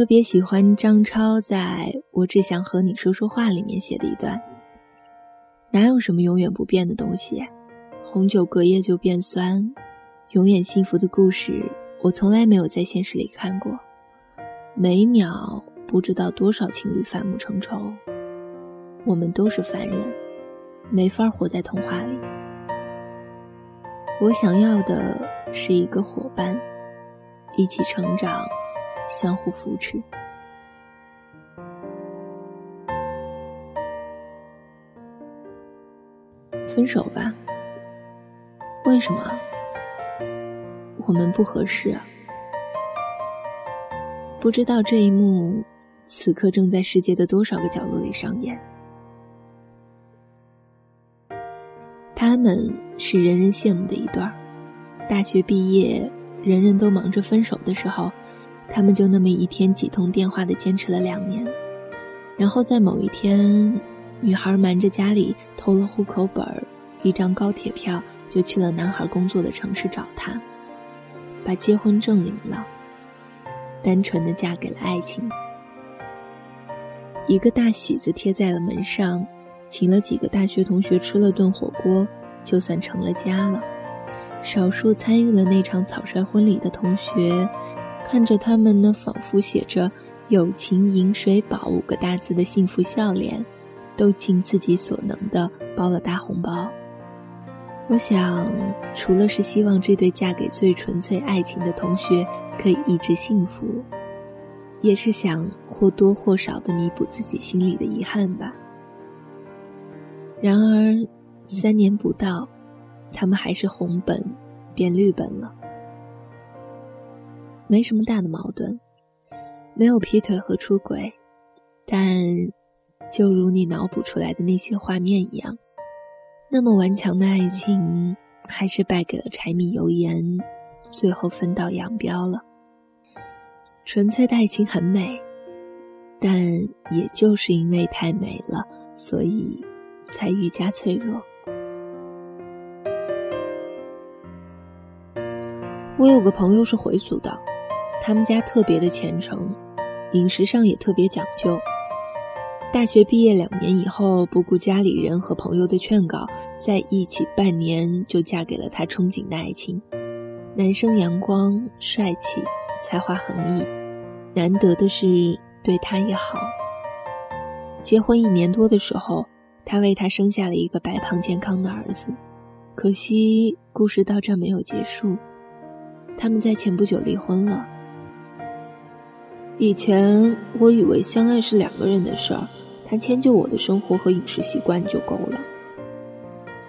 特别喜欢张超在我只想和你说说话里面写的一段：哪有什么永远不变的东西？红酒隔夜就变酸，永远幸福的故事，我从来没有在现实里看过。每秒不知道多少情侣反目成仇。我们都是凡人，没法活在童话里。我想要的是一个伙伴，一起成长，相互扶持。分手吧。为什么？我们不合适啊！不知道这一幕，此刻正在世界的多少个角落里上演。他们是人人羡慕的一对儿。大学毕业，人人都忙着分手的时候，他们就那么一天几通电话的坚持了两年。然后在某一天，女孩瞒着家里偷了户口本儿。一张高铁票就去了男孩工作的城市找他，把结婚证领了，单纯的嫁给了爱情。一个大喜字贴在了门上，请了几个大学同学吃了顿火锅，就算成了家了。少数参与了那场草率婚礼的同学，看着他们那仿佛写着“友情饮水饱”五个大字的幸福笑脸，都尽自己所能的包了大红包。我想，除了是希望这对嫁给最纯粹爱情的同学可以一直幸福，也是想或多或少的弥补自己心里的遗憾吧。然而，三年不到，他们还是红本变绿本了。没什么大的矛盾，没有劈腿和出轨，但就如你脑补出来的那些画面一样。那么顽强的爱情，还是败给了柴米油盐，最后分道扬镳了。纯粹的爱情很美，但也就是因为太美了，所以才愈加脆弱。我有个朋友是回族的，他们家特别的虔诚，饮食上也特别讲究。大学毕业两年以后，不顾家里人和朋友的劝告，在一起半年就嫁给了他憧憬的爱情。男生阳光帅气，才华横溢，难得的是对他也好。结婚一年多的时候，他为他生下了一个白胖健康的儿子。可惜故事到这没有结束，他们在前不久离婚了。以前我以为相爱是两个人的事儿。他迁就我的生活和饮食习惯就够了。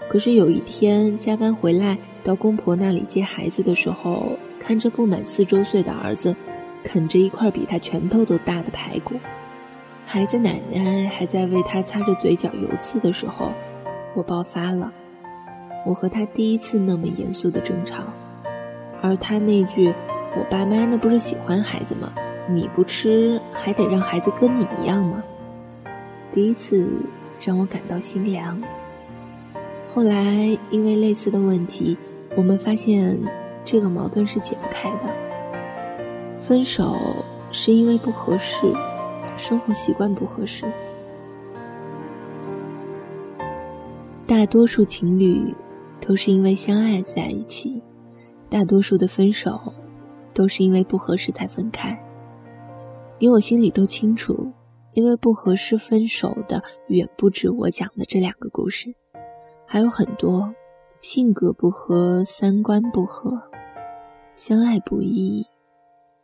可是有一天加班回来到公婆那里接孩子的时候，看着不满四周岁的儿子啃着一块比他拳头都大的排骨，孩子奶奶还在为他擦着嘴角油渍的时候，我爆发了。我和他第一次那么严肃的争吵，而他那句“我爸妈那不是喜欢孩子吗？你不吃还得让孩子跟你一样吗？”第一次让我感到心凉。后来因为类似的问题，我们发现这个矛盾是解不开的。分手是因为不合适，生活习惯不合适。大多数情侣都是因为相爱在一起，大多数的分手都是因为不合适才分开。你我心里都清楚。因为不合适分手的远不止我讲的这两个故事，还有很多性格不合、三观不合，相爱不易，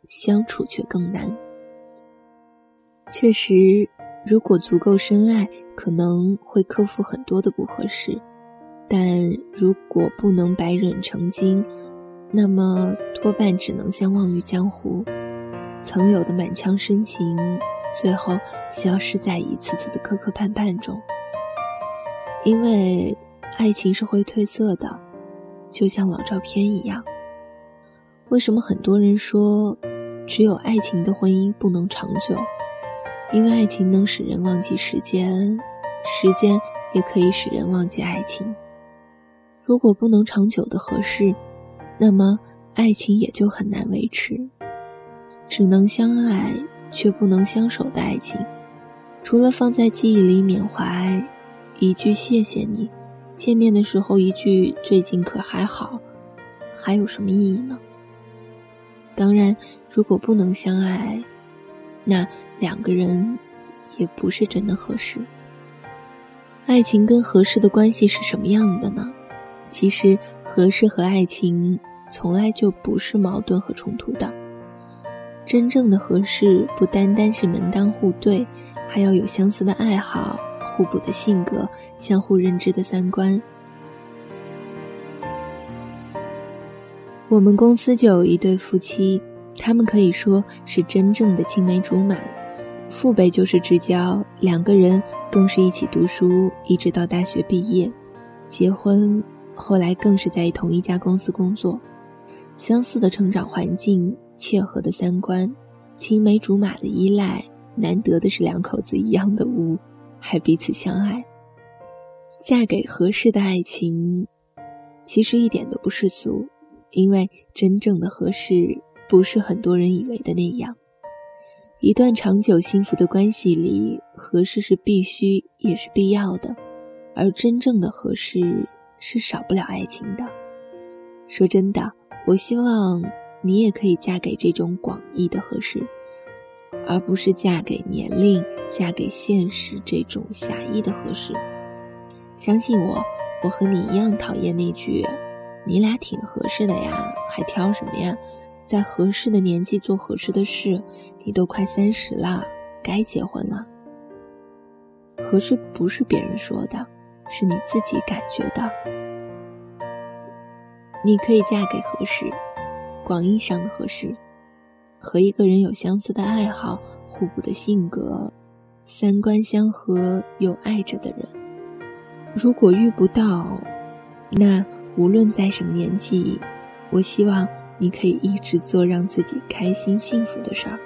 相处却更难。确实，如果足够深爱，可能会克服很多的不合适；但如果不能百忍成金，那么多半只能相忘于江湖。曾有的满腔深情。最后消失在一次次的磕磕绊绊中，因为爱情是会褪色的，就像老照片一样。为什么很多人说只有爱情的婚姻不能长久？因为爱情能使人忘记时间，时间也可以使人忘记爱情。如果不能长久的合适，那么爱情也就很难维持，只能相爱。却不能相守的爱情，除了放在记忆里缅怀，一句谢谢你，见面的时候一句最近可还好，还有什么意义呢？当然，如果不能相爱，那两个人也不是真的合适。爱情跟合适的关系是什么样的呢？其实，合适和爱情从来就不是矛盾和冲突的。真正的合适，不单单是门当户对，还要有相似的爱好、互补的性格、相互认知的三观。我们公司就有一对夫妻，他们可以说是真正的青梅竹马，父辈就是至交，两个人更是一起读书，一直到大学毕业，结婚，后来更是在同一家公司工作，相似的成长环境。切合的三观，青梅竹马的依赖，难得的是两口子一样的污，还彼此相爱。嫁给合适的爱情，其实一点都不世俗，因为真正的合适不是很多人以为的那样。一段长久幸福的关系里，合适是必须也是必要的，而真正的合适是少不了爱情的。说真的，我希望。你也可以嫁给这种广义的合适，而不是嫁给年龄、嫁给现实这种狭义的合适。相信我，我和你一样讨厌那句“你俩挺合适的呀，还挑什么呀？在合适的年纪做合适的事，你都快三十了，该结婚了。”合适不是别人说的，是你自己感觉的。你可以嫁给合适。广义上的合适，和一个人有相似的爱好、互补的性格、三观相合又爱着的人。如果遇不到，那无论在什么年纪，我希望你可以一直做让自己开心幸福的事儿。